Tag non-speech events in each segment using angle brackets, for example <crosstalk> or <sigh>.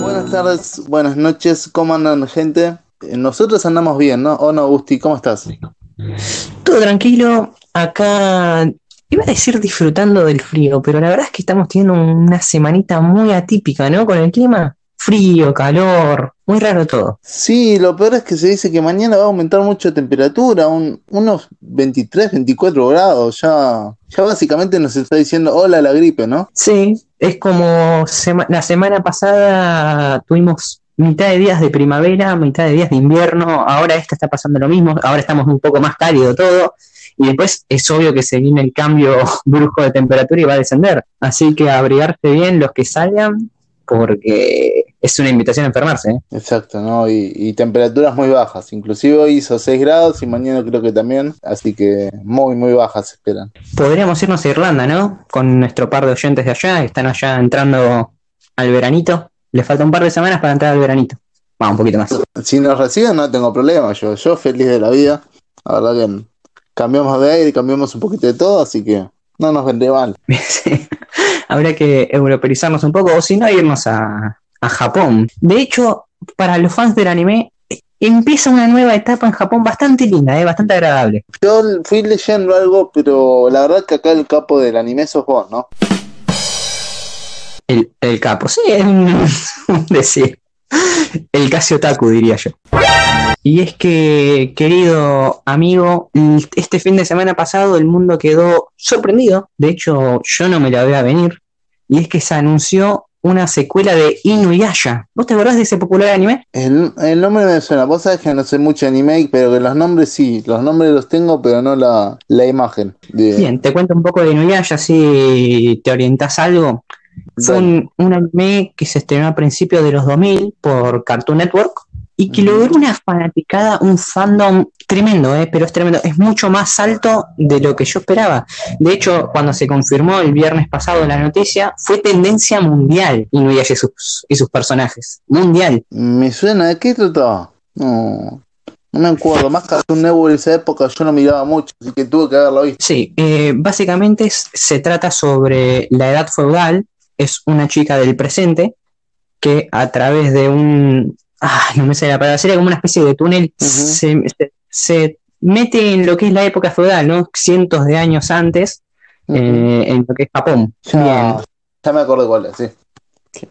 Buenas tardes, buenas noches, ¿cómo andan gente? Eh, Nosotros andamos bien, ¿no? ¿O no, Agustín? ¿Cómo estás? Todo tranquilo, acá iba a decir disfrutando del frío, pero la verdad es que estamos teniendo una semanita muy atípica, ¿no? Con el clima frío, calor, muy raro todo. Sí, lo peor es que se dice que mañana va a aumentar mucho la temperatura, un- unos 23, 24 grados, ya, ya básicamente nos está diciendo hola la gripe, ¿no? Sí, es como sema- la semana pasada tuvimos mitad de días de primavera, mitad de días de invierno, ahora esta está pasando lo mismo, ahora estamos un poco más cálido todo, y después es obvio que se viene el cambio <laughs> brusco de temperatura y va a descender. Así que abrigarse bien los que salgan, porque es una invitación a enfermarse, ¿eh? Exacto, ¿no? Y, y temperaturas muy bajas, inclusive hoy hizo 6 grados y mañana creo que también, así que muy, muy bajas esperan. Podríamos irnos a Irlanda, ¿no? Con nuestro par de oyentes de allá, están allá entrando al veranito. Les falta un par de semanas para entrar al veranito. Va, un poquito más. Si nos reciben no tengo problema, yo, yo feliz de la vida, la verdad que cambiamos de aire, cambiamos un poquito de todo, así que no nos vendría mal. <laughs> Sí. Habrá que europeizarnos un poco, o si no, irnos a, a Japón. De hecho, para los fans del anime, empieza una nueva etapa en Japón bastante linda, ¿eh? bastante agradable. Yo fui leyendo algo, pero la verdad que acá el capo del anime sos vos, ¿no? El, el capo, sí, es un <laughs> decir. El casi otaku, diría yo. Y es que, querido amigo, este fin de semana pasado el mundo quedó sorprendido. De hecho, yo no me la veía venir. Y es que se anunció una secuela de Inuyasha. ¿Vos te acordás de ese popular anime? El, el nombre me suena, vos sabés que no sé mucho anime, pero que los nombres sí, los nombres los tengo, pero no la, la imagen. De, Bien, te cuento un poco de Inuyasha si te orientás algo. Fue un, un anime que se estrenó a principios de los 2000 por Cartoon Network y que logró una fanaticada, un fandom tremendo, ¿eh? pero es tremendo, es mucho más alto de lo que yo esperaba. De hecho, cuando se confirmó el viernes pasado la noticia, fue tendencia mundial Inuyasha y sus, y sus personajes. Mundial. Me suena, ¿de qué trataba? No, no me acuerdo, más Cartoon Network en esa época yo no miraba mucho, así que tuve que haberlo visto. Sí, eh, básicamente se trata sobre la edad feudal, es una chica del presente que a través de un... Ah, no me sale la palabra, sería como una especie de túnel, se, se- se mete en lo que es la época feudal, ¿no? Cientos de años antes, eh, en lo que es Japón. ya, Bien. ya me acordé cuál es, sí.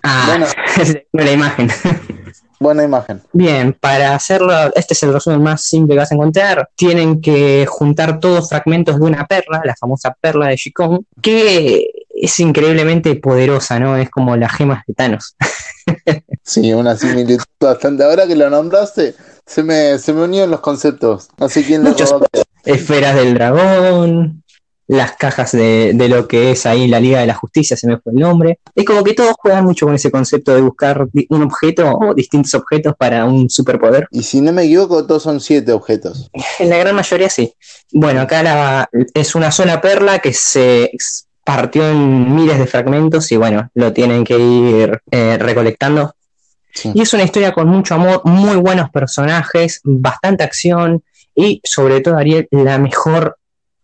Ah, Bueno, <laughs> la imagen. <laughs> buena imagen. Bien, para hacerlo, este es el resumen más simple que vas a encontrar. Tienen que juntar todos fragmentos de una perla, la famosa perla de Shikon, que es increíblemente poderosa, ¿no? Es como las gemas de Thanos. <laughs> Sí, una similitud <laughs> bastante. Ahora que lo nombraste, se me, se me unieron los conceptos. No Muchos. robó qué. Esferas del dragón, las cajas de, de lo que es ahí la Liga de la Justicia, se me fue el nombre. Es como que todos juegan mucho con ese concepto de buscar un objeto o distintos objetos para un superpoder. Y si no me equivoco, todos son siete objetos. En la gran mayoría sí. Bueno, acá la- es una sola perla que se partió en miles de fragmentos y bueno, lo tienen que ir eh, recolectando. Sí. Y es una historia con mucho amor, muy buenos personajes, bastante acción y sobre todo, Ariel, la mejor,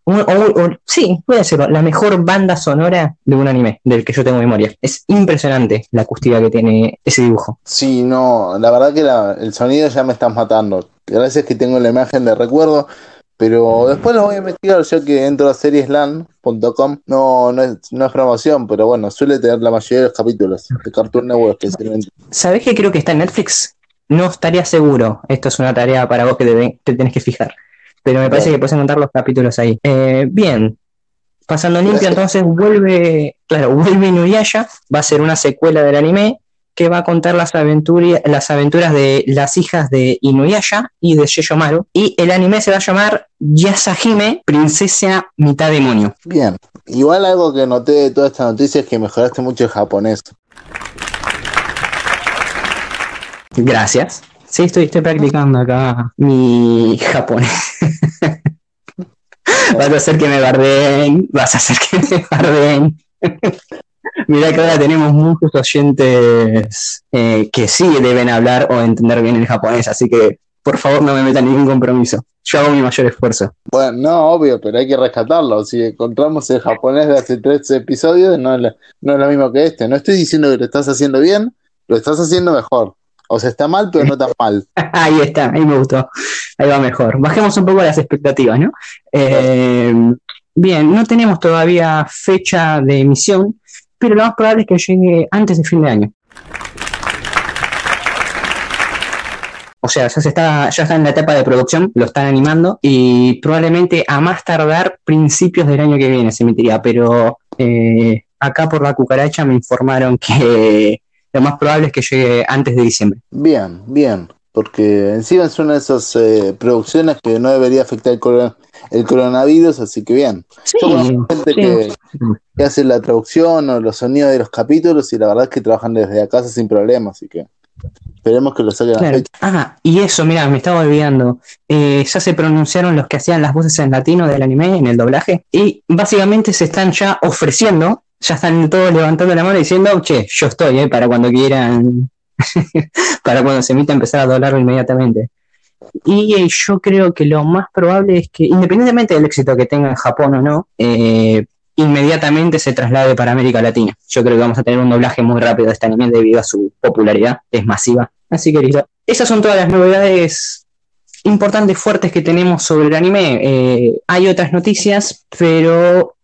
o- o- o- sí, voy a decirlo, la mejor banda sonora de un anime del que yo tengo memoria. Es impresionante la acústica que tiene ese dibujo. Sí, no, la verdad que la- el sonido ya me está matando. Gracias que tengo la imagen de recuerdo, pero después lo voy a investigar ya que entro a serieslan.com. No, no es, no es promoción, pero bueno, suele tener la mayoría de los capítulos de Cartoon Network especialmente. ¿Sabés que creo que está en Netflix? No estaría seguro. Esto es una tarea para vos que te, te tenés que fijar. Pero me parece Bien. que puedes encontrar los capítulos ahí. Eh, bien. Pasando limpio, entonces vuelve, claro, vuelve Inuyasha. Va a ser una secuela del anime que va a contar las, aventuras las aventuras de las hijas de Inuyasha y de Sheyomaru. Y el anime se va a llamar Yasahime, princesa mitad demonio. Bien, igual algo que noté de toda esta noticia es que mejoraste mucho el japonés. Gracias. Sí, estoy, estoy practicando acá mi japonés. <laughs> vas a hacer que me bardeen, vas a hacer que me bardeen. Mirá que ahora tenemos muchos oyentes eh, que sí deben hablar o entender bien el japonés, así que por favor no me metan ningún compromiso. yo hago mi mayor esfuerzo. Bueno, no, obvio, pero hay que rescatarlo. Si encontramos el japonés de hace tres episodios, no es, la- no es lo mismo que este. No estoy diciendo que lo estás haciendo bien, lo estás haciendo mejor. O sea, está mal, pero no tan mal. <laughs> ahí está, ahí me gustó. Ahí va mejor. Bajemos un poco las expectativas, ¿no? Eh, bien, no tenemos todavía fecha de emisión, pero lo más probable es que llegue antes de fin de año. O sea, ya, se está, ya está en la etapa de producción, lo están animando y probablemente a más tardar principios del año que viene se emitiría, pero eh, acá por la cucaracha me informaron que lo más probable es que llegue antes de diciembre. Bien, bien. Porque encima es una de esas eh, producciones que no debería afectar el, corona- el coronavirus, así que bien. Sí, Yo conozco gente sí. que, que hace la traducción o los sonidos de los capítulos y la verdad es que trabajan desde la casa sin problemas, así que esperemos que lo saquen a Claro. fecha. Ah, y eso, mira, me estaba olvidando. Eh, ya se pronunciaron los que hacían las voces en latino del anime en el doblaje. Y básicamente se están ya ofreciendo, ya están todos levantando la mano diciendo, che, yo estoy, eh, para cuando quieran, <laughs> para cuando se emita empezar a doblarlo inmediatamente. Y eh, yo creo que lo más probable es que, independientemente del éxito que tenga en Japón o no, eh, inmediatamente se traslade para América Latina. Yo creo que vamos a tener un doblaje muy rápido de este anime debido a su popularidad, es masiva. Así que listo. Esas son todas las novedades importantes, fuertes que tenemos sobre el anime. Eh, hay otras noticias, pero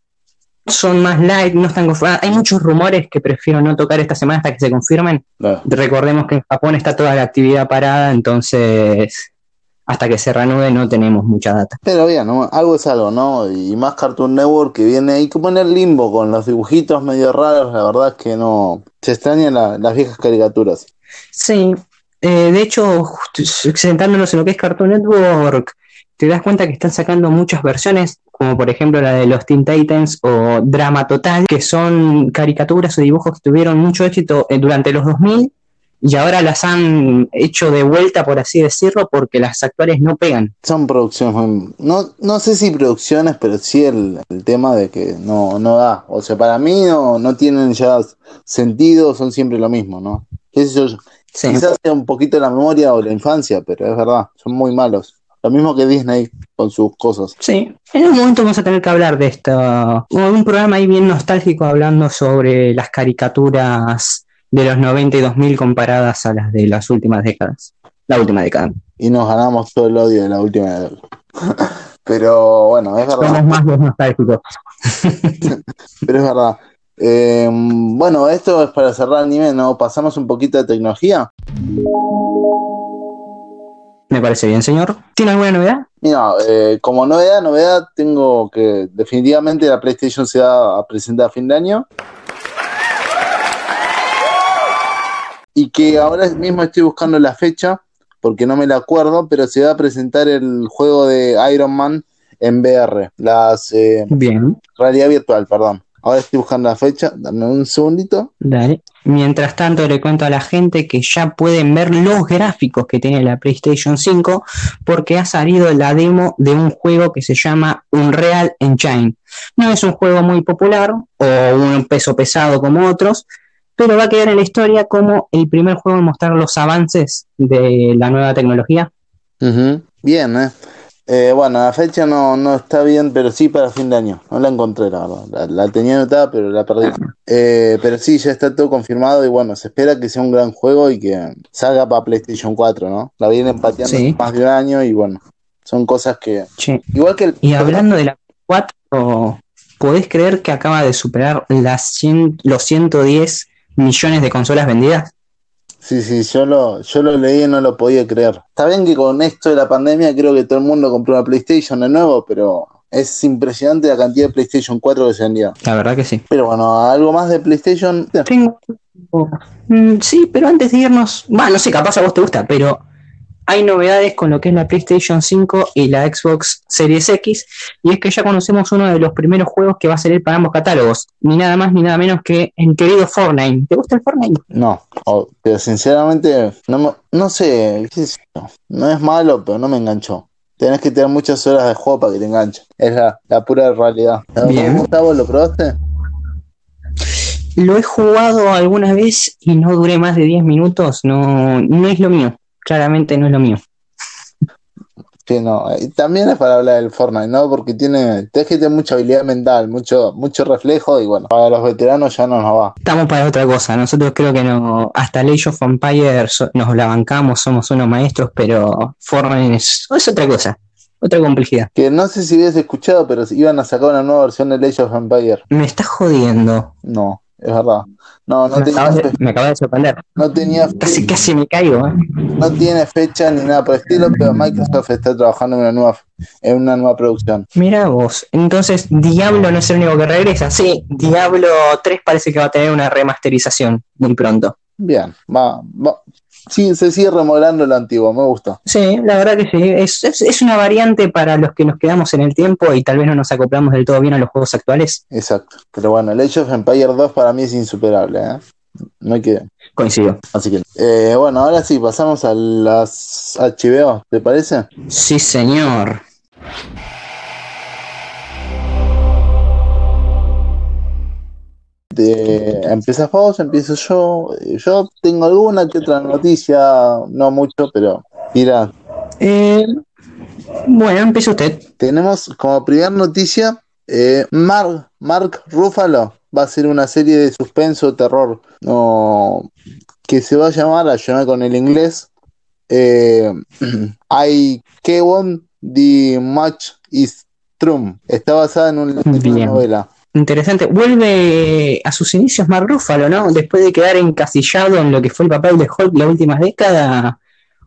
son más light, no están confirmadas. Hay muchos rumores que prefiero no tocar esta semana hasta que se confirmen. Recordemos que en Japón está toda la actividad parada, entonces hasta que se reanude no tenemos mucha data. Pero bien, ¿no? algo es algo, ¿no? Y más Cartoon Network que viene ahí como en el limbo con los dibujitos medio raros, la verdad es que no. Se extrañan la- las viejas caricaturas. Sí, eh, de hecho, sentándonos en lo que es Cartoon Network, te das cuenta que están sacando muchas versiones, como por ejemplo la de los Teen Titans o Drama Total, que son caricaturas o dibujos que tuvieron mucho éxito eh, durante los 2000 y ahora las han hecho de vuelta, por así decirlo, porque las actuales no pegan. Son producciones No, no sé si producciones, pero sí el, el tema de que no, no da. O sea, para mí no, no tienen ya sentido, son siempre lo mismo, ¿no? Qué sé yo, Sí. Quizás sea un poquito la memoria o la infancia, pero es verdad, son muy malos. Lo mismo que Disney con sus cosas. Sí, en algún momento vamos a tener que hablar de esto. Hubo un programa ahí bien nostálgico hablando sobre las caricaturas de los 90 y 2000 comparadas a las de las últimas décadas. La última década. Y nos ganamos todo el odio de la última. <laughs> pero bueno, es verdad. Somos más los nostálgicos. <laughs> Pero es verdad. Eh, bueno, esto es para cerrar el anime, ¿no? Pasamos un poquito de tecnología. Me parece bien, señor. ¿Tiene alguna novedad? Mira, eh, como novedad, novedad, tengo que definitivamente la PlayStation se va a presentar a fin de año. Y que ahora mismo estoy buscando la fecha, porque no me la acuerdo, pero se va a presentar el juego de Iron Man en VR, las eh, Bien, realidad virtual, perdón. Ahora estoy buscando la fecha, dame un segundito. dale. Mientras tanto, le cuento a la gente que ya pueden ver los gráficos que tiene la PlayStation 5 porque ha salido la demo de un juego que se llama Unreal Engine. No es un juego muy popular o un peso pesado como otros, pero va a quedar en la historia como el primer juego en mostrar los avances de la nueva tecnología. Bien, ¿eh? Eh, Bueno, la fecha no, no está bien, pero sí para fin de año. No la encontré, la verdad. La, la tenía anotada, pero la perdí. Eh, pero sí, ya está todo confirmado y bueno, se espera que sea un gran juego y que salga para PlayStation 4, ¿no? La vienen pateando Sí. más de un año y bueno, son cosas que... Che, Igual que el... Y hablando de la 4, ¿podés creer que acaba de superar las 100 los 110 millones de consolas vendidas? Sí, sí, yo lo, yo lo leí y no lo podía creer. Está bien que con esto de la pandemia creo que todo el mundo compró una PlayStation de nuevo, pero es impresionante la cantidad de PlayStation 4 que se vendía. La verdad que sí. Pero bueno, algo más de PlayStation. Tengo. Mm, sí, pero antes de irnos. Bueno, no sé, capaz a vos te gusta, pero hay novedades con lo que es la PlayStation 5 y la Xbox Series X. Y es que ya conocemos uno de los primeros juegos que va a salir para ambos catálogos. Ni nada más ni nada menos que el querido Fortnite. ¿Te gusta el Fortnite? No, pero sinceramente, no, no sé, qué no es malo, pero no me enganchó. Tenés que tener muchas horas de juego para que te enganche. Es la, la pura realidad. Bien. Gustavo, ¿lo probaste? Lo he jugado alguna vez y no duré más de 10 minutos. No, no es lo mío. Claramente no es lo mío. Sí, no. también es para hablar del Fortnite, ¿no? Porque tiene, te que mucha habilidad mental, mucho, mucho reflejo y bueno, para los veteranos ya no nos va. Estamos para otra cosa. Nosotros creo que no, hasta Age of Empires so- nos la bancamos, somos unos maestros, pero Fortnite es, es otra cosa, otra complejidad. Que no sé si habías escuchado, pero iban a sacar una nueva versión de Age of Empire. Me está jodiendo. No, es verdad. No, no me, tenía, acabas de, fe- me acabas de sorprender. no tenía Casi, casi me caigo, ¿eh? no tiene fecha ni nada por el estilo, pero Microsoft está trabajando en una nueva, en una nueva producción. Mira vos. Entonces, Diablo no es el único que regresa. Sí, Diablo 3 parece que va a tener una remasterización muy pronto. Bien, va, va. Sí, se sigue remodelando lo antiguo, me gusta. Sí, la verdad que sí. Es, es, es una variante para los que nos quedamos en el tiempo y tal vez no nos acoplamos del todo bien a los juegos actuales. Exacto. Pero bueno, el Age of Empire 2 para mí es insuperable, ¿eh? No hay que. Coincido. Así que. eh, bueno, ahora sí, pasamos a las HBO, ¿te parece? Sí, señor. De, ¿Empiezas vos? ¿Empiezo yo? Yo tengo alguna que otra noticia, no mucho, pero. Mira, Eh, bueno, empieza usted. tenemos como primera noticia: eh, Mark, Mark Ruffalo va a hacer una serie de suspenso, terror, no, que se va a llamar, ayúdame con el inglés, eh, <clears throat> I Kewon The Match Is True. Está basada en un- una Bien. novela. Interesante. Vuelve a sus inicios Mark Ruffalo, ¿no? Después de quedar encasillado en lo que fue el papel de Hulk las últimas décadas,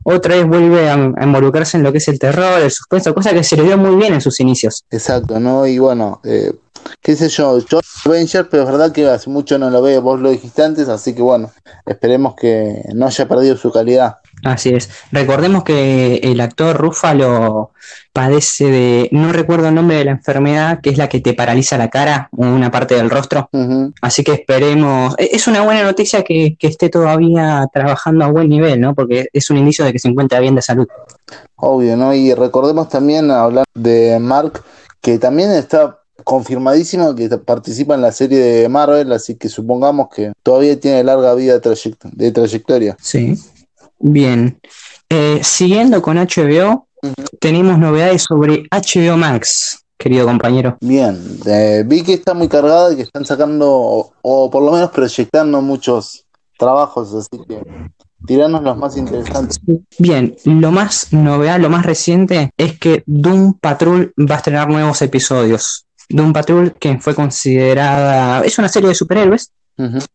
otra vez vuelve a, involucrarse en lo que es el terror, el suspenso, cosa que se le dio muy bien en sus inicios. Exacto, ¿no? Y bueno, eh, qué sé yo, yo Avenger, pero es verdad que hace mucho no lo veo, vos lo dijiste antes, así que bueno, esperemos que no haya perdido su calidad. Así es. Recordemos que el actor Ruffalo padece de, no recuerdo el nombre de la enfermedad, que es la que te paraliza la cara o una parte del rostro. Así que esperemos. e- Es una buena noticia que, que esté todavía trabajando a buen nivel, ¿no? Porque es un indicio de que se encuentra bien de salud. Obvio, ¿no? Y recordemos también hablar de Mark, que también está confirmadísimo que participa en la serie de Marvel, así que supongamos que todavía tiene larga vida de, trayect- de trayectoria. Sí. Bien. Eh, siguiendo con HBO, tenemos novedades sobre HBO Max, querido compañero. Bien, eh, vi que está muy cargada y que están sacando, o, o por lo menos proyectando muchos trabajos, así que tiranos los más interesantes. Bien, lo más novedad, lo más reciente es que Doom Patrol va a estrenar nuevos episodios. Doom Patrol, que fue considerada, es una serie de superhéroes,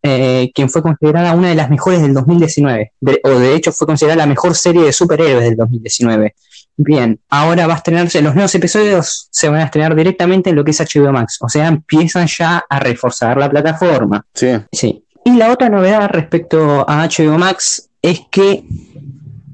Eh, quien fue considerada una de las mejores del 2019, de- o de hecho fue considerada la mejor serie de superhéroes del 2019. Bien, ahora va a estrenarse, los nuevos episodios se van a estrenar directamente en lo que es HBO Max, o sea, empiezan ya a reforzar la plataforma. Sí, Sí. Y la otra novedad respecto a HBO Max es que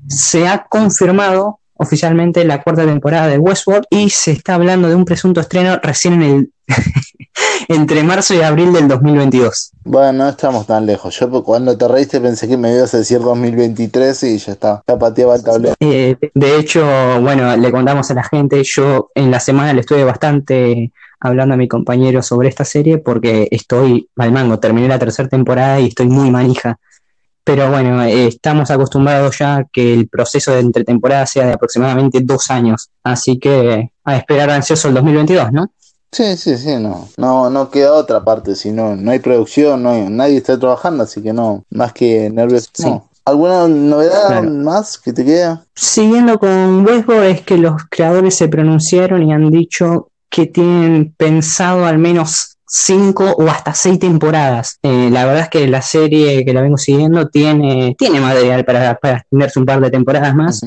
se ha confirmado oficialmente la cuarta temporada de Westworld y se está hablando de un presunto estreno recién en el <laughs> entre marzo y abril del 2022. bueno, no estamos tan lejos. Yo cuando te reíste pensé que me ibas a decir 2023 y ya está, ya pateaba el tablero. Eh, de hecho, bueno, le contamos a la gente, yo en la semana le estuve bastante hablando a mi compañero sobre esta serie porque estoy al mango, terminé la tercera temporada y estoy muy manija. Pero bueno, eh, estamos acostumbrados ya a que el proceso de entretemporada sea de aproximadamente dos años. Así que a esperar ansioso el 2022, ¿no? Sí, sí, sí, no, no, no queda otra parte, si no, no hay producción, no hay- nadie está trabajando, así que no, más que nerviosismo. ¿Alguna novedad Claro. más que te queda? Siguiendo con Westworld es que los creadores se pronunciaron y han dicho que tienen pensado al menos cinco o hasta seis temporadas. Eh, la verdad es que la serie que la vengo siguiendo tiene, tiene material para, para extenderse un par de temporadas más,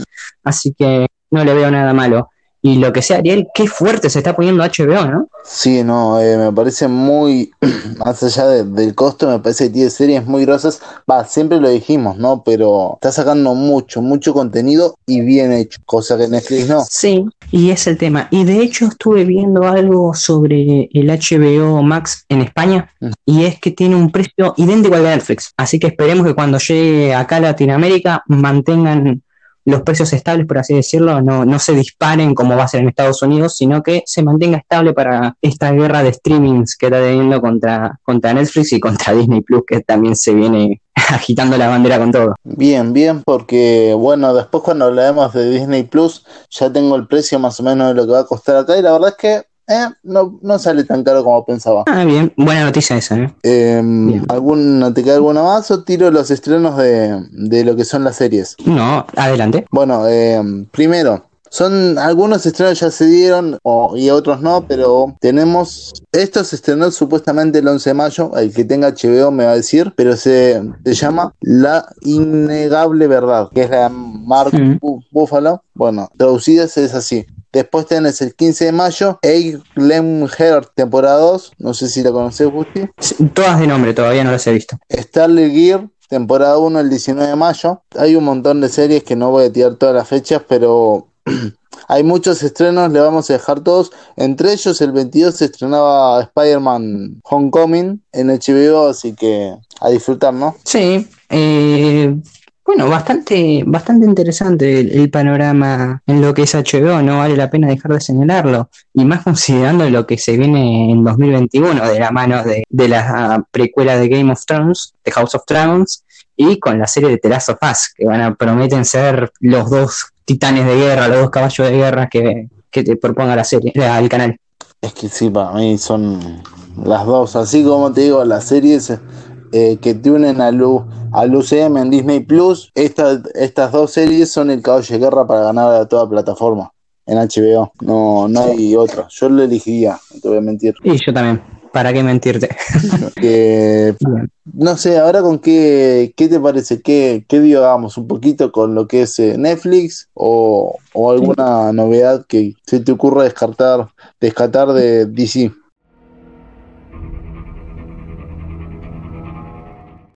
así que no le veo nada malo. Y lo que sea, Ariel, qué fuerte se está poniendo HBO, ¿no? Sí, no, eh, me parece muy, <clears throat> más allá de- del costo, me parece que tiene series muy grosas. Va, siempre lo dijimos, ¿no? Pero está sacando mucho, mucho contenido y bien hecho, cosa que Netflix no. Sí, y es el tema. Y de hecho estuve viendo algo sobre el HBO Max en España Mm. y es que tiene un precio idéntico al de Netflix. Así que esperemos que cuando llegue acá a Latinoamérica mantengan los precios estables, por así decirlo, no, no se disparen como va a ser en Estados Unidos, sino que se mantenga estable para esta guerra de streamings que está teniendo contra, contra Netflix y contra Disney Plus, que también se viene <laughs> agitando la bandera con todo. Bien, bien, porque bueno, después cuando hablaremos de Disney Plus, ya tengo el precio más o menos de lo que va a costar acá y la verdad es que eh, no, no sale tan caro como pensaba. Ah, bien, buena noticia esa, ¿eh? Eh, ¿alguna, ¿Te queda alguna más o tiro los estrenos de, de lo que son las series? No, adelante. Bueno, eh, primero, son algunos estrenos ya se dieron o- y otros no, pero tenemos esto se estrenó supuestamente el 11 de mayo, el que tenga HBO me va a decir, pero se, se llama La innegable verdad, que es la de Mark Mm. Bu- Buffalo. Bueno, traducidas es así. Después tenés el 15 de mayo, Egg Glen Heart, temporada 2. No sé si la conoces, Gusti. Todas de nombre, todavía no las he visto. Starlet Gear, temporada 1 el 19 de mayo. Hay un montón de series que no voy a tirar todas las fechas, pero <clears throat> hay muchos estrenos, le vamos a dejar todos. Entre ellos, el 22 se estrenaba Spider-Man Homecoming en HBO, así que a disfrutar, ¿no? Sí, eh, bueno, bastante, bastante interesante el, panorama en lo que es HBO, no vale la pena dejar de señalarlo, y más considerando lo que se viene en 2021 de la mano de, de la precuela de Game of Thrones, de House of Dragons, y con la serie de The Last of Us, que van a prometen ser los dos titanes de guerra, los dos caballos de guerra que, que te proponga la serie, el canal. Es que sí, para mí son las dos. Así como te digo, las series eh, que te unen al, U- al UCM en Disney Plus, estas estas dos series son el caballo de guerra para ganar a toda plataforma en HBO. No, no hay otra. Yo lo elegiría, no te voy a mentir. Y yo también, ¿para qué mentirte? Bien. <laughs> no sé, ahora con qué, qué te parece, qué, qué digamos un poquito con lo que es eh, Netflix o, o alguna novedad que se te ocurra descartar, descartar de DC.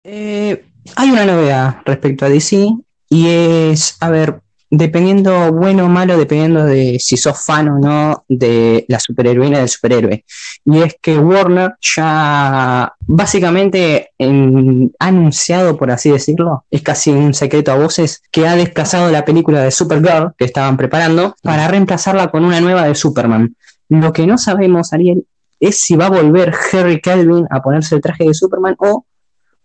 Eh, hay una novedad respecto a DC y es, a ver, dependiendo bueno o malo, dependiendo de si sos fan o no de la superheroína del superhéroe. Y es que Warner ya básicamente en- ha anunciado, por así decirlo, es casi un secreto a voces, que ha desplazado la película de Supergirl que estaban preparando para reemplazarla con una nueva de Superman. Lo que no sabemos, Ariel, es si va a volver Harry Calvin a ponerse el traje de Superman o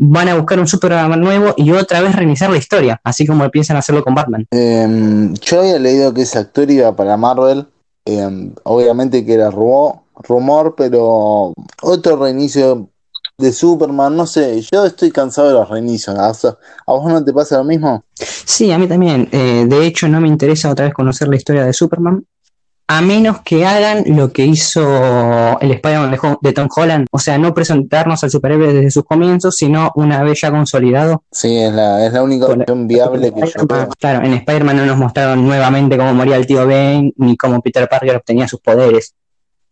van a buscar un Superman nuevo y otra vez reiniciar la historia, así como piensan hacerlo con Batman. Em, yo había leído que ese actor iba para Marvel, em, obviamente que era rumor, rumor, pero otro reinicio de Superman, no sé, yo estoy cansado de los reinicios. ¿A vos- a vos no te pasa lo mismo? Sí, a mí también. Eh, de hecho, no me interesa otra vez conocer la historia de Superman, a menos que hagan lo que hizo el Spider-Man de, Tom Holland, o sea, no presentarnos al superhéroe desde sus comienzos, sino una vez ya consolidado. Sí, es la, es la única opción viable que yo. Claro, en Spider-Man no nos mostraron nuevamente cómo moría el tío Ben, ni cómo Peter Parker obtenía sus poderes.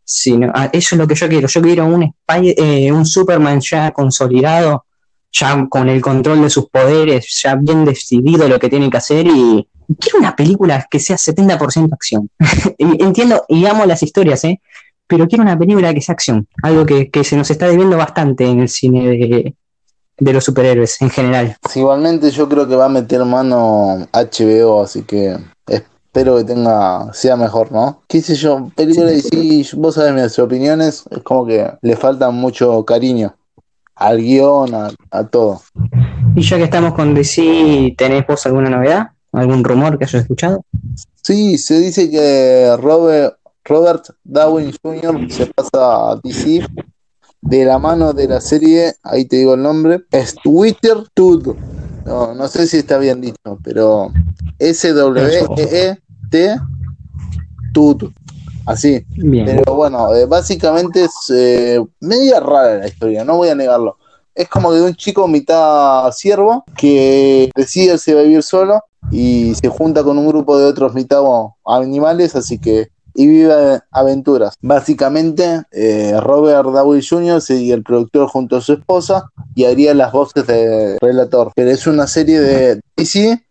Sino, ah, eso es lo que yo quiero. Yo quiero un, Spy- eh, un Superman ya consolidado, ya con el control de sus poderes, ya bien decidido lo que tiene que hacer y quiero una película que sea 70% acción. <laughs> Y Entiendo y amo las historias, ¿eh? Pero quiero una película que sea acción. Algo que, que se nos está debiendo bastante en el cine de, de los superhéroes en general. Sí, igualmente yo creo que va a meter mano HBO, así que espero que tenga, sea mejor, ¿no? Qué sé yo, película de DC, vos sabés mis opiniones, es como que le falta mucho cariño al guion, a, a todo. Y ya que estamos con DC, ¿tenés vos alguna novedad? ¿Algún rumor que hayas escuchado? Sí, se dice que Robert, Robert Downey Jr. se pasa a DC de la mano de la serie, ahí te digo el nombre, es Twitter Tud. No, no sé si está bien dicho, pero S-W-E-E-T Tud. Así. Bien. Pero bueno, eh, básicamente es eh, media rara la historia, no voy a negarlo. Es como de un chico mitad siervo que decide se va a vivir solo y se junta con un grupo de otros mitad bueno, animales, así que y vive aventuras. Básicamente, eh, Robert Downey Jr. sería el productor junto a su esposa y haría las voces de relator. Pero es una serie de DC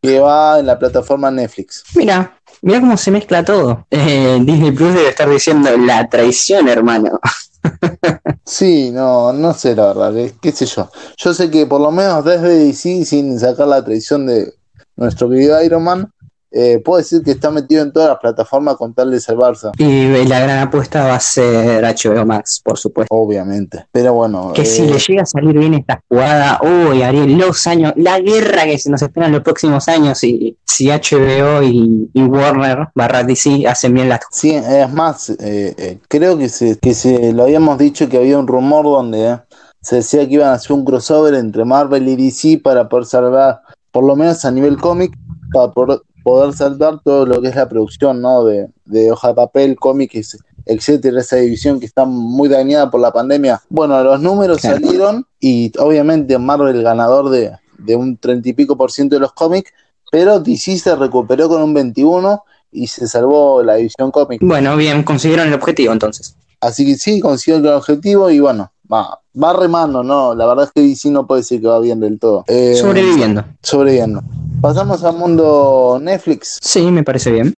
que va en la plataforma Netflix. Mira, mira cómo se mezcla todo. Eh, Disney Plus debe estar diciendo la traición, hermano. <laughs> Sí, no, no sé la verdad, qué, qué sé yo. Yo sé que por lo menos desde DC, sin sacar la traición de nuestro querido Iron Man, eh, puedo decir que está metido en todas las plataformas con tal de salvarse. Y la gran apuesta va a ser HBO Max, por supuesto. Obviamente. Pero bueno. Que si eh, le llega a salir bien esta jugada, uy, Ariel, los años, la guerra que se nos espera en los próximos años, y si HBO y, y Warner barra DC hacen bien las Sí, es más, eh, eh, creo que se, que se lo habíamos dicho que había un rumor donde se decía que iban a hacer un crossover entre Marvel y DC para poder salvar, por lo menos a nivel cómic, para poder, poder salvar todo lo que es la producción, ¿no? De, de hoja de papel, cómics, etcétera, esa división que está muy dañada por la pandemia. Bueno, los números Claro. salieron y obviamente Marvel ganador de, de un treinta y pico por ciento de los cómics, pero DC se recuperó con un 21 y se salvó la división cómic. Bueno, bien, consiguieron el objetivo entonces. Así que sí, consiguió el objetivo y bueno, va, va remando, ¿no? La verdad es que DC no puede decir que va bien del todo. Eh, Sobreviviendo. Sobreviviendo. Pasamos al mundo Netflix. Sí, me parece bien.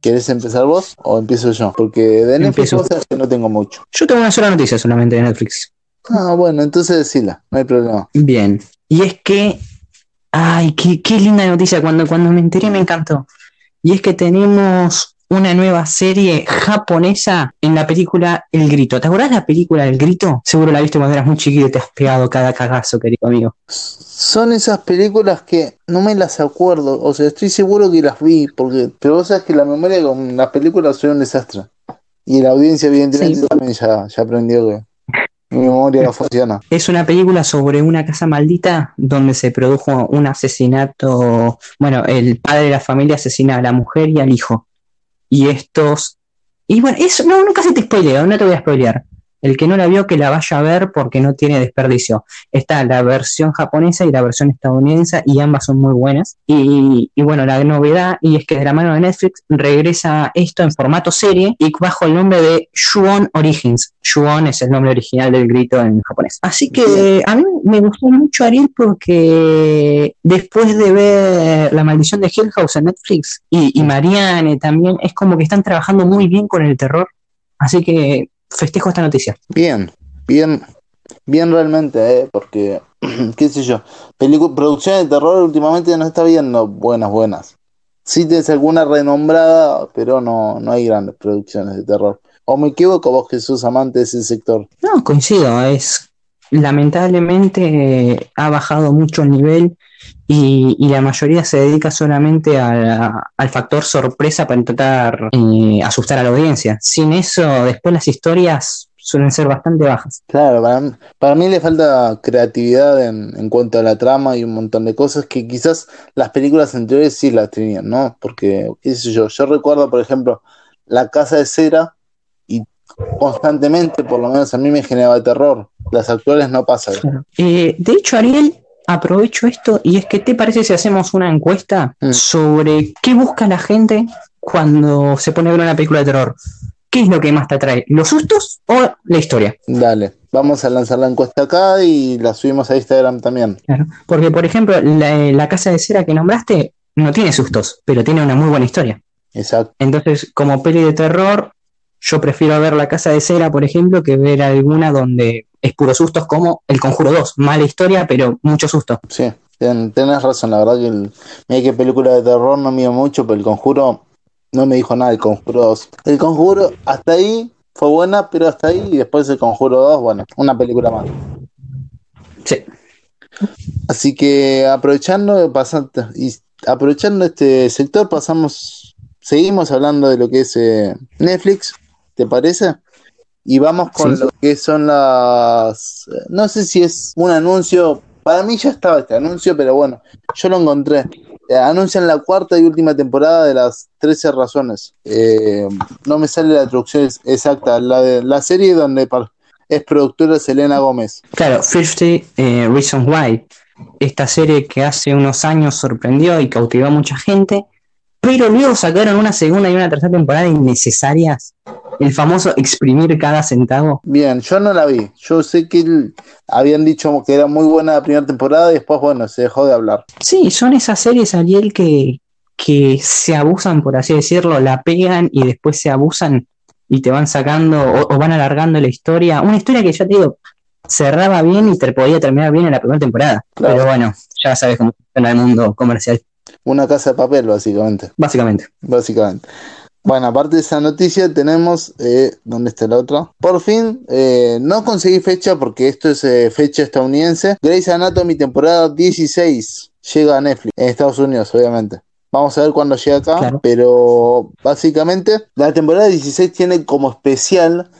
¿Querés empezar vos o empiezo yo? Porque de Netflix sabés que no tengo mucho. Yo tengo una sola noticia solamente de Netflix. Ah, bueno, entonces decila, no hay problema. Bien. Y es que. Ay, qué, qué linda noticia. Cuando, cuando me enteré me encantó. Y es que tenemos una nueva serie japonesa en la película El Grito. ¿Te acordás de la película El Grito? Seguro la viste cuando eras muy chiquito y te has pegado cada cagazo, querido amigo. Son esas películas que no me las acuerdo, o sea, estoy seguro que las vi, porque, pero vos sabés que la memoria con las películas soy un desastre. Y la audiencia evidentemente Sí. también ya, ya aprendió que mi memoria no funciona. Es una película sobre una casa maldita donde se produjo un asesinato. Bueno, el padre de la familia asesina a la mujer y al hijo. Y estos. Y bueno, eso, no, no casi te spoileo, no te voy a spoilear. El que no la vio, que la vaya a ver porque no tiene desperdicio. Está la versión japonesa y la versión estadounidense y ambas son muy buenas. Y, y bueno, la novedad, y es que de la mano de Netflix regresa esto en formato serie y bajo el nombre de Shuon Origins. Shuon es el nombre original del grito en japonés. Así que a mí me gustó mucho Ariel porque después de ver La maldición de Hill House en Netflix y, y Marianne también, es como que están trabajando muy bien con el terror. Así que festejo esta noticia. Bien, bien, bien realmente, ¿eh? porque, <clears throat> qué sé yo, producción de terror últimamente no está viendo buenas, buenas. Sí tienes alguna renombrada, pero no, no hay grandes producciones de terror. ¿O me equivoco vos que sos amante de ese sector? No, coincido, es lamentablemente eh, ha bajado mucho el nivel y, y la mayoría se dedica solamente a la- al factor sorpresa para intentar eh, asustar a la audiencia. Sin eso, después las historias suelen ser bastante bajas. Claro, para, mí- para mí le falta creatividad en, en cuanto a la trama y un montón de cosas que quizás las películas anteriores sí las tenían, ¿no? Porque, qué sé yo, yo recuerdo, por ejemplo, La Casa de Cera y constantemente, por lo menos a mí me generaba terror. Las actuales no pasa. Eh, de hecho, Ariel, aprovecho esto y es que te parece si hacemos una encuesta Mm. sobre qué busca la gente cuando se pone a ver una película de terror. ¿Qué es lo que más te atrae? ¿Los sustos o la historia? Dale, vamos a lanzar la encuesta acá y la subimos a Instagram también. Claro. Porque, por ejemplo, la, la casa de cera que nombraste no tiene sustos, pero tiene una muy buena historia. Exacto. Entonces, como peli de terror, yo prefiero ver la casa de cera, por ejemplo, que ver alguna donde es puro sustos como El Conjuro 2. Mala historia, pero mucho susto. Sí, ten- tenés razón, la verdad que el, mira que película de terror no miro mucho, pero el conjuro no me dijo nada, el conjuro 2. El conjuro hasta ahí fue buena, pero hasta ahí, y después el conjuro 2, bueno, una película más. Sí. Así que aprovechando, pasando, y aprovechando este sector, pasamos, seguimos hablando de lo que es eh, Netflix, ¿te parece? Y vamos con Sí. lo que son las, no sé si es un anuncio, para mí ya estaba este anuncio, pero bueno, yo lo encontré. Eh, anuncian la cuarta y última temporada de las 13 razones. Eh, no me sale la traducción ex- exacta, la de la serie donde es productora Selena Gómez. Claro, 50 eh, Reasons Why. Esta serie que hace unos años sorprendió y cautivó a mucha gente, pero luego sacaron una segunda y una tercera temporada innecesarias. El famoso exprimir cada centavo. Bien, yo no la vi. Yo sé que el- habían dicho que era muy buena la primera temporada y después, bueno, se dejó de hablar. Sí, son esas series, Ariel, que, que se abusan, por así decirlo, la pegan y después se abusan y te van sacando o, o van alargando la historia. Una historia que ya te digo, cerraba bien y te podía terminar bien en la primera temporada. Claro. Pero bueno, ya sabes cómo funciona el mundo comercial. Una casa de papel, básicamente. Básicamente. Básicamente. Bueno, aparte de esa noticia, tenemos. Eh, ¿Dónde está el otro? Por fin, eh, no conseguí fecha porque esto es eh, fecha estadounidense. Grey's Anatomy, temporada 16. Llega a Netflix, en Estados Unidos, obviamente. Vamos a ver cuándo llega acá. Claro. Pero básicamente, la temporada 16 tiene como especial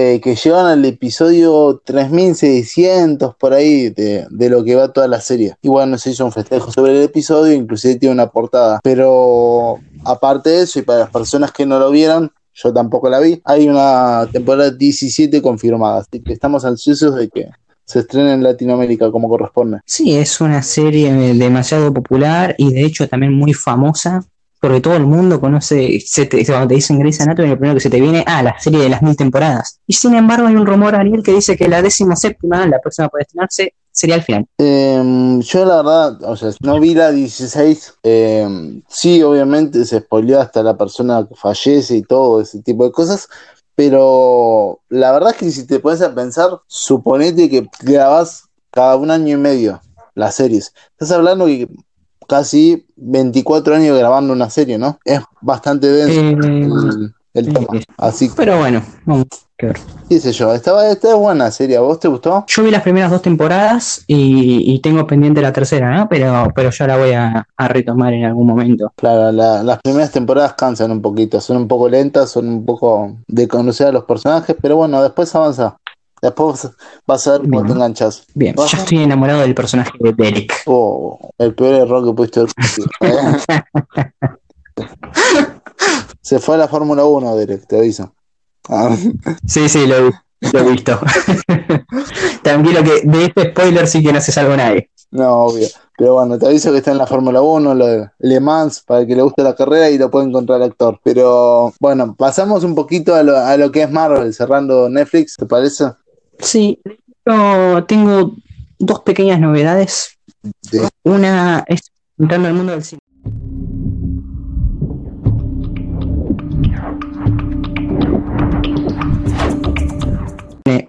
eh, que llevan al episodio 3600 por ahí de, de lo que va toda la serie. Y bueno, se hizo un festejo sobre el episodio, inclusive tiene una portada. Pero aparte de eso, y para las personas que no lo vieron, yo tampoco la vi, hay una temporada 17 confirmada. Así que estamos ansiosos de que se estrene en Latinoamérica como corresponde. Sí, es una serie demasiado popular y de hecho también muy famosa, porque todo el mundo conoce, se te, cuando te dicen Grey's Anatomy, lo primero que se te viene, ah, la serie de las mil temporadas. Y sin embargo hay un rumor, Ariel, que dice que la décima séptima, la próxima puede estrenarse, sería el final. Eh, yo la verdad, o sea, no vi la 16. eh, sí, obviamente se spoileó hasta la persona que fallece y todo ese tipo de cosas. Pero la verdad es que si te pones a pensar, suponete que grabás cada un año y medio las series. Estás hablando que casi 24 años grabando una serie, ¿no? Es bastante denso Eh, el, tema. sí. Así que, Pero bueno, vamos a ver. qué sé yo, estaba, esta es buena serie. ¿A vos te gustó? Yo vi las primeras dos temporadas y, y tengo pendiente la tercera, ¿no? Pero, pero ya la voy a, a retomar en algún momento. Claro, la- las primeras temporadas cansan un poquito, son un poco lentas, son un poco de conocer a los personajes, pero bueno, después avanza. Después vas a ver cómo te enganchas. Bien, Ajá. ya estoy enamorado del personaje de Derek. Oh, el peor error que pudiste haber cometido. <laughs> Se fue a la Fórmula 1, Derek, te aviso. Ah, Sí, sí, lo, lo he visto. <laughs> Tranquilo que de este spoiler sí que no se salva nadie. no, obvio. Pero bueno, te aviso que está en la Fórmula 1, lo de Le Mans, para el que le guste la carrera y lo puede encontrar el actor. Pero bueno, pasamos un poquito a lo, a lo que es Marvel, cerrando Netflix, ¿te parece? Sí, yo tengo dos pequeñas novedades. Una es entrando al mundo del cine.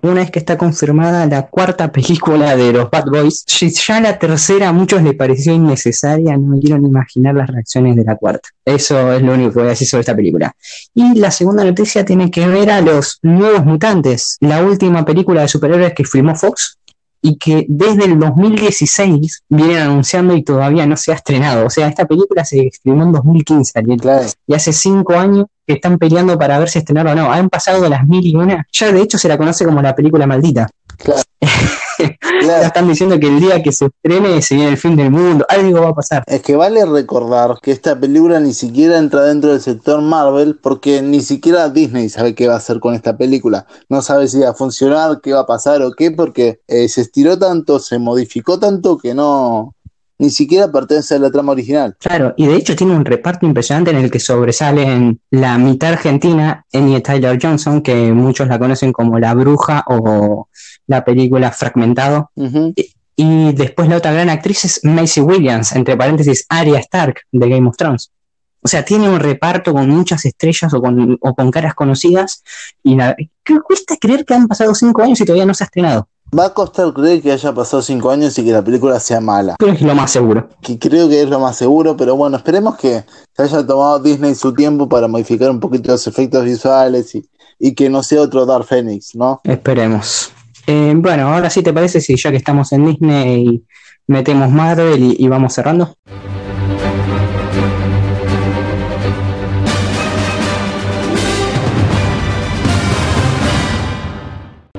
Una es que está confirmada la cuarta película de los Bad Boys. Ya la tercera a muchos le pareció innecesaria, no me quiero imaginar las reacciones de la cuarta. Eso es lo único que voy a decir sobre esta película. Y la segunda noticia tiene que ver a los nuevos mutantes, la última película de superhéroes que filmó Fox y que desde el 2016 vienen anunciando y todavía no se ha estrenado. O sea, esta película se filmó en 2015, Ariel, Claro. y hace cinco años que están peleando para ver si estrenar o no. Han pasado de las mil y una. Ya de hecho se la conoce como la película maldita. Claro. <laughs> <laughs> Ya están diciendo que el día que se estrene se viene el fin del mundo. Algo va a pasar. Es que vale recordar que esta película ni siquiera entra dentro del sector Marvel porque ni siquiera Disney sabe qué va a hacer con esta película. No sabe si va a funcionar, qué va a pasar o qué, porque eh, se estiró tanto, se modificó tanto que no, ni siquiera pertenece a la trama original. Claro, y de hecho tiene un reparto impresionante en el que sobresalen la mitad argentina, Anya Tyler Johnson, que muchos la conocen como La Bruja o la película Fragmentado. Y después la otra gran actriz es Macy Williams, entre paréntesis, Arya Stark de Game of Thrones. O sea, tiene un reparto con muchas estrellas o con, o con caras conocidas. Y la, ¿qué cuesta creer que han pasado cinco años y todavía no se ha estrenado? Va a costar creer que haya pasado cinco años y que la película sea mala. Pero es lo más seguro. Que creo que es lo más seguro, pero bueno, esperemos que se haya tomado Disney su tiempo para modificar un poquito los efectos visuales y, y que no sea otro Dark Phoenix, ¿no? Esperemos. Eh, bueno, ahora sí te parece si ya que estamos en Disney metemos Marvel y, y vamos cerrando.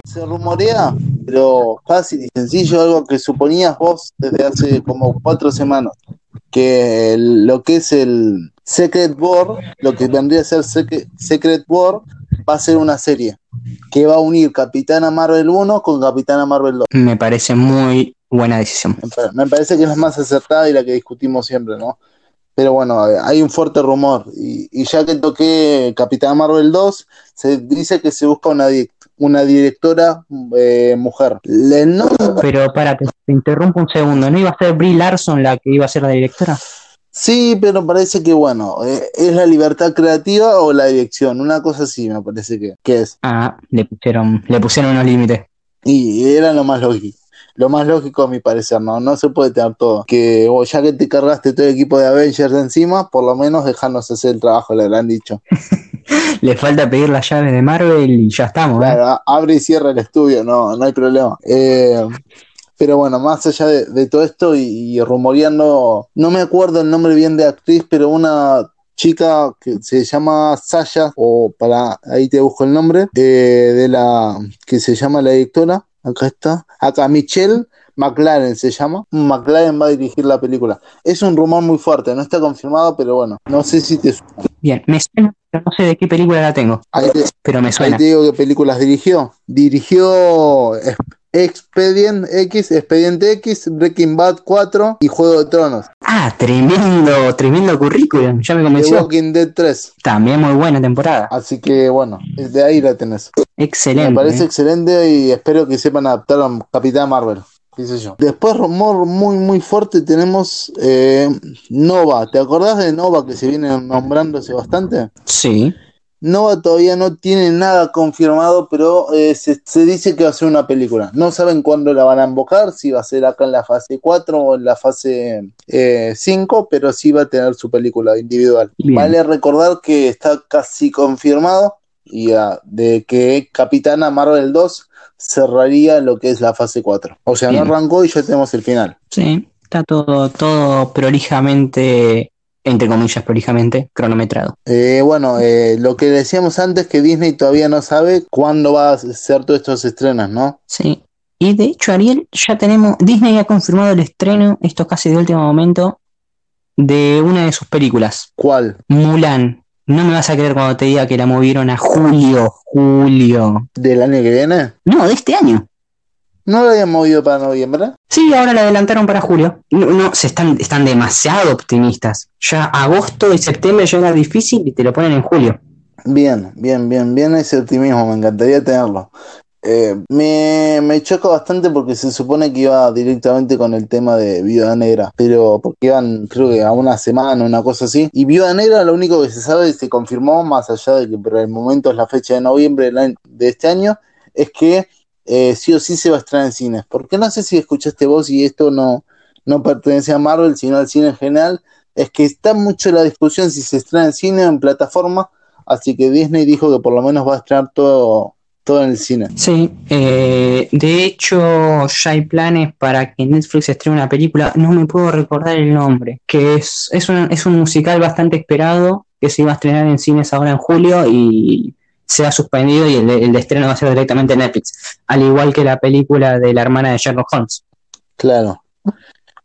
Se rumorea, pero fácil y sencillo, algo que suponías vos desde hace como cuatro semanas, que lo que es el Secret War, lo que vendría a ser Secret, Secret War, va a ser una serie que va a unir Capitana Marvel 1 con Capitana Marvel 2. Me parece muy buena decisión. Me pa- Me parece que es la más acertada y la que discutimos siempre, ¿no? Pero bueno, hay un fuerte rumor. Y, y ya que toqué Capitán Marvel 2, se dice que se busca una, una directora eh, mujer. Le no, Pero para te, te interrumpo un segundo, ¿no iba a ser Brie Larson la que iba a ser la directora? sí, pero parece que bueno, eh, es la libertad creativa o la dirección. Una cosa así me parece que, que es. Ah, le pusieron, le pusieron unos límites. Y era lo más lógico. lo más lógico a mi parecer, ¿no? No se puede tener todo. Que ya que te cargaste todo el equipo de Avengers encima, por lo menos dejarnos hacer el trabajo, le han dicho. <laughs> <laughs> Le falta pedir las llaves de Marvel y ya estamos. ¿eh? Abre y cierra el estudio, no, no hay problema. Eh, pero bueno, más allá de, todo esto y, y rumoreando, no me acuerdo el nombre bien de actriz, pero una chica que se llama Sasha, o para ahí te busco el nombre, eh, de la que se llama la directora, acá está, acá Michelle McLaren se llama, McLaren va a dirigir la película. Es un rumor muy fuerte, no está confirmado, pero bueno, no sé si te suena. Bien, me suena, pero no sé de qué película la tengo, Ahí te, pero me ahí suena. te digo qué películas dirigió. Dirigió Expedient X, Expediente X, Breaking Bad 4 y Juego de Tronos. Ah, tremendo, tremendo currículum, ya me The convenció. Walking Dead 3. También muy buena temporada. Así que bueno, de ahí la tenés. Excelente. Me parece ¿eh? excelente y espero que sepan adaptar a Capitán Marvel. Qué sé yo. Después, rumor muy, muy fuerte, tenemos eh, Nova. ¿Te acordás de Nova que se viene nombrándose bastante? Sí. Nova todavía no tiene nada confirmado, pero eh, se, se dice que va a ser una película. No saben cuándo la van a invocar, si va a ser acá en la fase 4 o en la fase eh, 5, pero sí va a tener su película individual. Bien. Vale recordar que está casi confirmado y ah, de que Capitana Marvel 2 cerraría lo que es la fase 4. O sea, Bien. no arrancó y ya tenemos el final. Sí, está todo, todo prolijamente, entre comillas, prolijamente, cronometrado. Eh, bueno, eh, lo que decíamos antes que Disney todavía no sabe cuándo va a ser todos estos estrenos, ¿no? Sí. Y de hecho, Ariel, ya tenemos. Disney ha confirmado el estreno, esto casi de último momento, de una de sus películas, ¿Cuál? Mulan. No me vas a creer cuando te diga que la movieron a julio, julio. ¿Del año que viene? No, de este año. ¿No lo habían movido para noviembre? Sí, ahora la adelantaron para julio. No, no, se están, están demasiado optimistas. Ya agosto y septiembre ya era difícil y te lo ponen en julio. Bien, bien, bien, bien ese optimismo, me encantaría tenerlo. Eh, me, me choca bastante porque se supone que iba directamente con el tema de Viuda Negra, pero porque iban creo que a una semana, una cosa así. Y Viuda Negra lo único que se sabe y se confirmó, más allá de que por el momento es la fecha de noviembre de este año, es que eh, sí o sí se va a estrenar en cines. Porque no sé si escuchaste vos y esto no, no pertenece a Marvel, sino al cine en general, es que está mucho la discusión si se estrena en cine o en plataforma, así que Disney dijo que por lo menos va a estrenar todo, todo en el cine. Sí, eh, de hecho ya hay planes para que Netflix estrene una película, no me puedo recordar el nombre, que es, es, un, es un musical bastante esperado, que se iba a estrenar en cines ahora en julio y se ha suspendido y el, el estreno va a ser directamente en Netflix, al igual que la película de la hermana de Sherlock Holmes. Claro.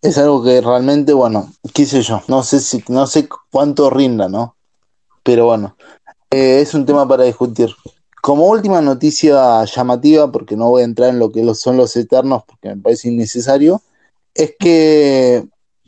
Es algo que realmente, bueno, qué sé yo, no sé si, no sé cuánto rinda, ¿no? Pero bueno, eh, es un tema para discutir. Como última noticia llamativa, porque no voy a entrar en lo que son los eternos, porque me parece innecesario, es que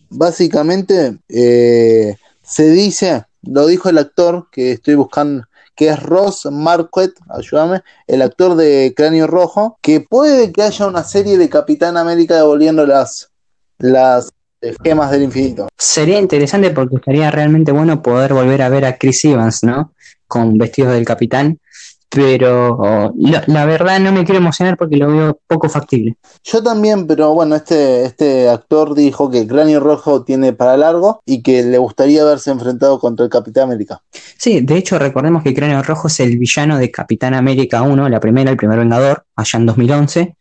básicamente eh, se dice, lo dijo el actor que estoy buscando, que es Ross Marquette, ayúdame, el actor de Cráneo Rojo, que puede que haya una serie de Capitán América devolviendo las, las del infinito. Sería interesante porque estaría realmente bueno poder volver a ver a Chris Evans, ¿no? Con vestidos del capitán, pero la, la verdad no me quiero emocionar porque lo veo poco factible. Yo también, pero bueno, este, este actor dijo que Cráneo Rojo tiene para largo y que le gustaría verse enfrentado contra el Capitán América. Sí, de hecho recordemos que Cráneo Rojo es el villano de Capitán América 1, la primera, el primer Vengador, allá en 2011,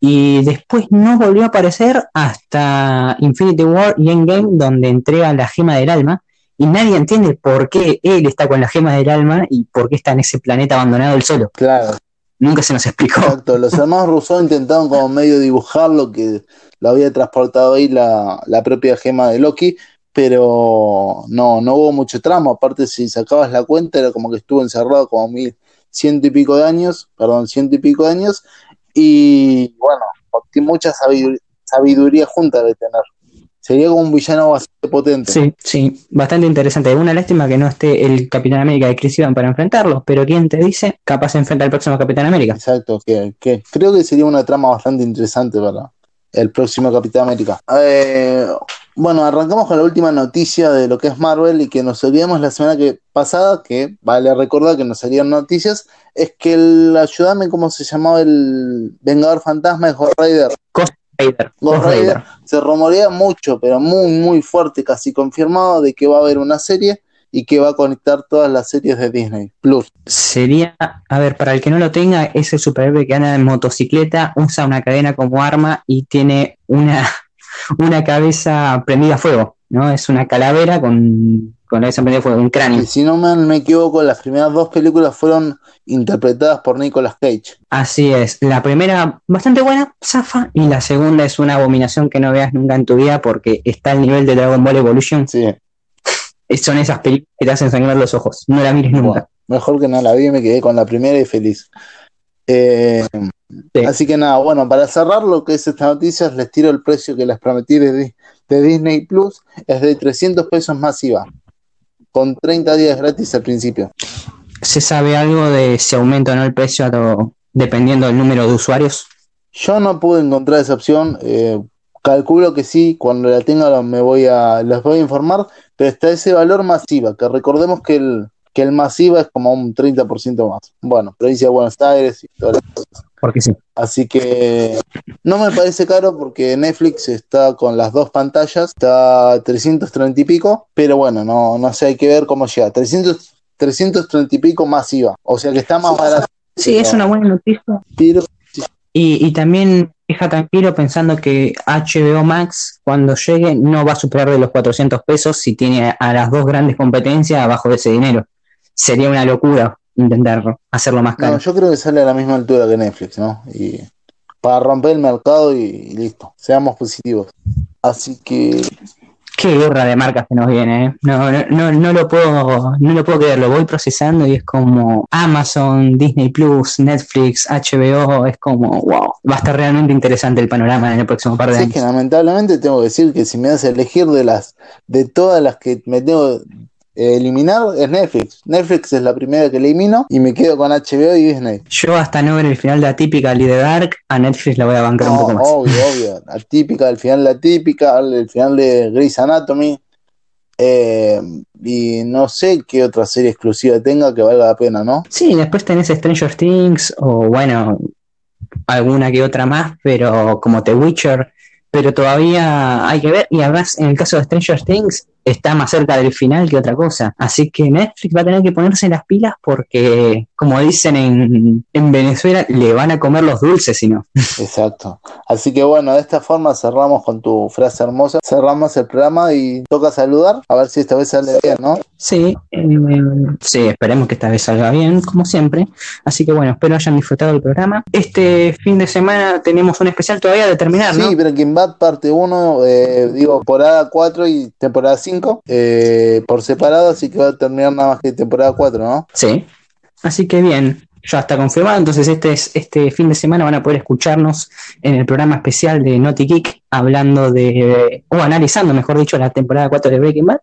y después no volvió a aparecer hasta Infinity War y Endgame, donde entrega la gema del alma, y nadie entiende por qué él está con la gema del alma y por qué está en ese planeta abandonado él solo. Claro, Nunca se nos explicó. exacto. Los hermanos Rousseau intentaron como medio dibujarlo, que lo había transportado ahí la, la propia gema de Loki, pero no, no hubo mucho tramo. Aparte, si sacabas la cuenta, era como que estuvo encerrado como mil, ciento y pico de años, perdón, ciento y pico de años, y bueno, mucha sabiduría, sabiduría junta de tener. Sería como un villano bastante potente. Sí, sí, bastante interesante. Una lástima que no esté el Capitán América de Chris Evans para enfrentarlos, pero ¿quién te dice? Capaz se enfrenta al próximo Capitán América. Exacto, que, que creo que sería una trama bastante interesante para el próximo Capitán América. Eh, bueno, arrancamos con la última noticia de lo que es Marvel y que nos olvidamos la semana que pasada, que vale recordar que nos salieron noticias, es que el, ayúdame cómo se llamaba el Vengador Fantasma de Horror Rider. Raider. Ghost Rider. Se rumorea mucho, pero muy, muy fuerte, casi confirmado, de que va a haber una serie y que va a conectar todas las series de Disney Plus. Sería, a ver, para el que no lo tenga, es el superhéroe que anda en motocicleta, usa una cadena como arma y tiene una, <laughs> una cabeza prendida a fuego, ¿no? Es una calavera con, con la cabeza prendida a fuego, un cráneo. Y si no me, me equivoco, las primeras dos películas fueron interpretadas por Nicolas Cage. Así es, la primera bastante buena, Zafa, y la segunda es una abominación que no veas nunca en tu vida porque está al nivel de Dragon Ball Evolution. Sí. Son esas películas que te hacen sangrar los ojos, no la mires Bueno, nunca. mejor que no la vi, me quedé con la primera y feliz. Eh, Sí. Así que nada, bueno, para cerrar lo que es esta noticia, les tiro el precio que les prometí de, de Disney Plus, es de 300 pesos más IVA, con 30 días gratis al principio. ¿Se sabe algo de si aumenta o no el precio a lo- dependiendo del número de usuarios? Yo no pude encontrar esa opción, eh, calculo que sí, cuando la tenga me voy a, les voy a informar, pero está ese valor masiva, que recordemos que el, que el masiva es como un 30% más. Bueno, provincia de Buenos Aires y todas las cosas. Porque sí. Así que no me parece caro porque Netflix está con las dos pantallas, está a 330 y pico, pero bueno, no, no sé, hay que ver cómo llega. 300, 330 y pico más IVA, o sea que está más barato. Sí, es una buena noticia. Pero Y, y también deja tranquilo pensando que HBO Max, cuando llegue, no va a superar de los 400 pesos si tiene a las dos grandes competencias abajo de ese dinero. Sería una locura intentar hacerlo más caro. no, yo creo que sale a la misma altura que Netflix, ¿no? Y para romper el mercado y, y listo, seamos positivos. Así que Qué guerra de marcas que nos viene, ¿eh? No, no, no, no lo puedo, no lo puedo creer, lo voy procesando y es como Amazon, Disney Plus, Netflix, HBO, es como wow, va a estar realmente interesante el panorama en el próximo par de Sí, es años. que lamentablemente tengo que decir que si me das a elegir de las de todas las que me tengo que eliminar es Netflix. Netflix es la primera que elimino y me quedo con HBO y Disney. Yo hasta no ver el final de Atípica y de Dark, a Netflix la voy a bancar un No, poco más. obvio, obvio. <laughs> La típica, el final la típica, el final de Grey's Anatomy. Eh, y no sé qué otra serie exclusiva tenga que valga la pena, ¿no? Sí, después tenés Stranger Things o bueno, alguna que otra más, pero como The Witcher, pero todavía hay que ver y además en el caso de Stranger Things está más cerca del final que otra cosa, así que Netflix va a tener que ponerse las pilas porque como dicen en, en Venezuela le van a comer los dulces si no. Exacto. Así que bueno, de esta forma cerramos con tu frase hermosa. Cerramos el programa y toca saludar. A ver si esta vez sale bien, ¿no? Sí, eh, sí, esperemos que esta vez salga bien, como siempre. Así que bueno, espero hayan disfrutado del programa. Este fin de semana tenemos un especial todavía de terminar, ¿no? Sí, Breaking Bad parte 1, eh, digo, temporada 4 y temporada 5 eh, por separado, así que va a terminar nada más que temporada 4, ¿no? Sí. Así que bien, ya está confirmado. Entonces, este, es, este fin de semana van a poder escucharnos en el programa especial de Naughty Geek, hablando de, o analizando, mejor dicho, la temporada 4 de Breaking Bad.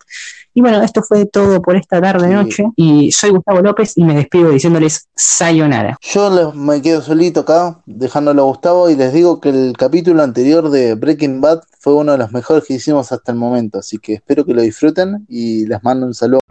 Y bueno, esto fue todo por esta tarde-noche. Y soy Gustavo López y me despido diciéndoles Sayonara. Yo les- me quedo solito acá, dejándolo a Gustavo, y les digo que el capítulo anterior de Breaking Bad fue uno de los mejores que hicimos hasta el momento, así que espero que lo disfruten y les mando un saludo.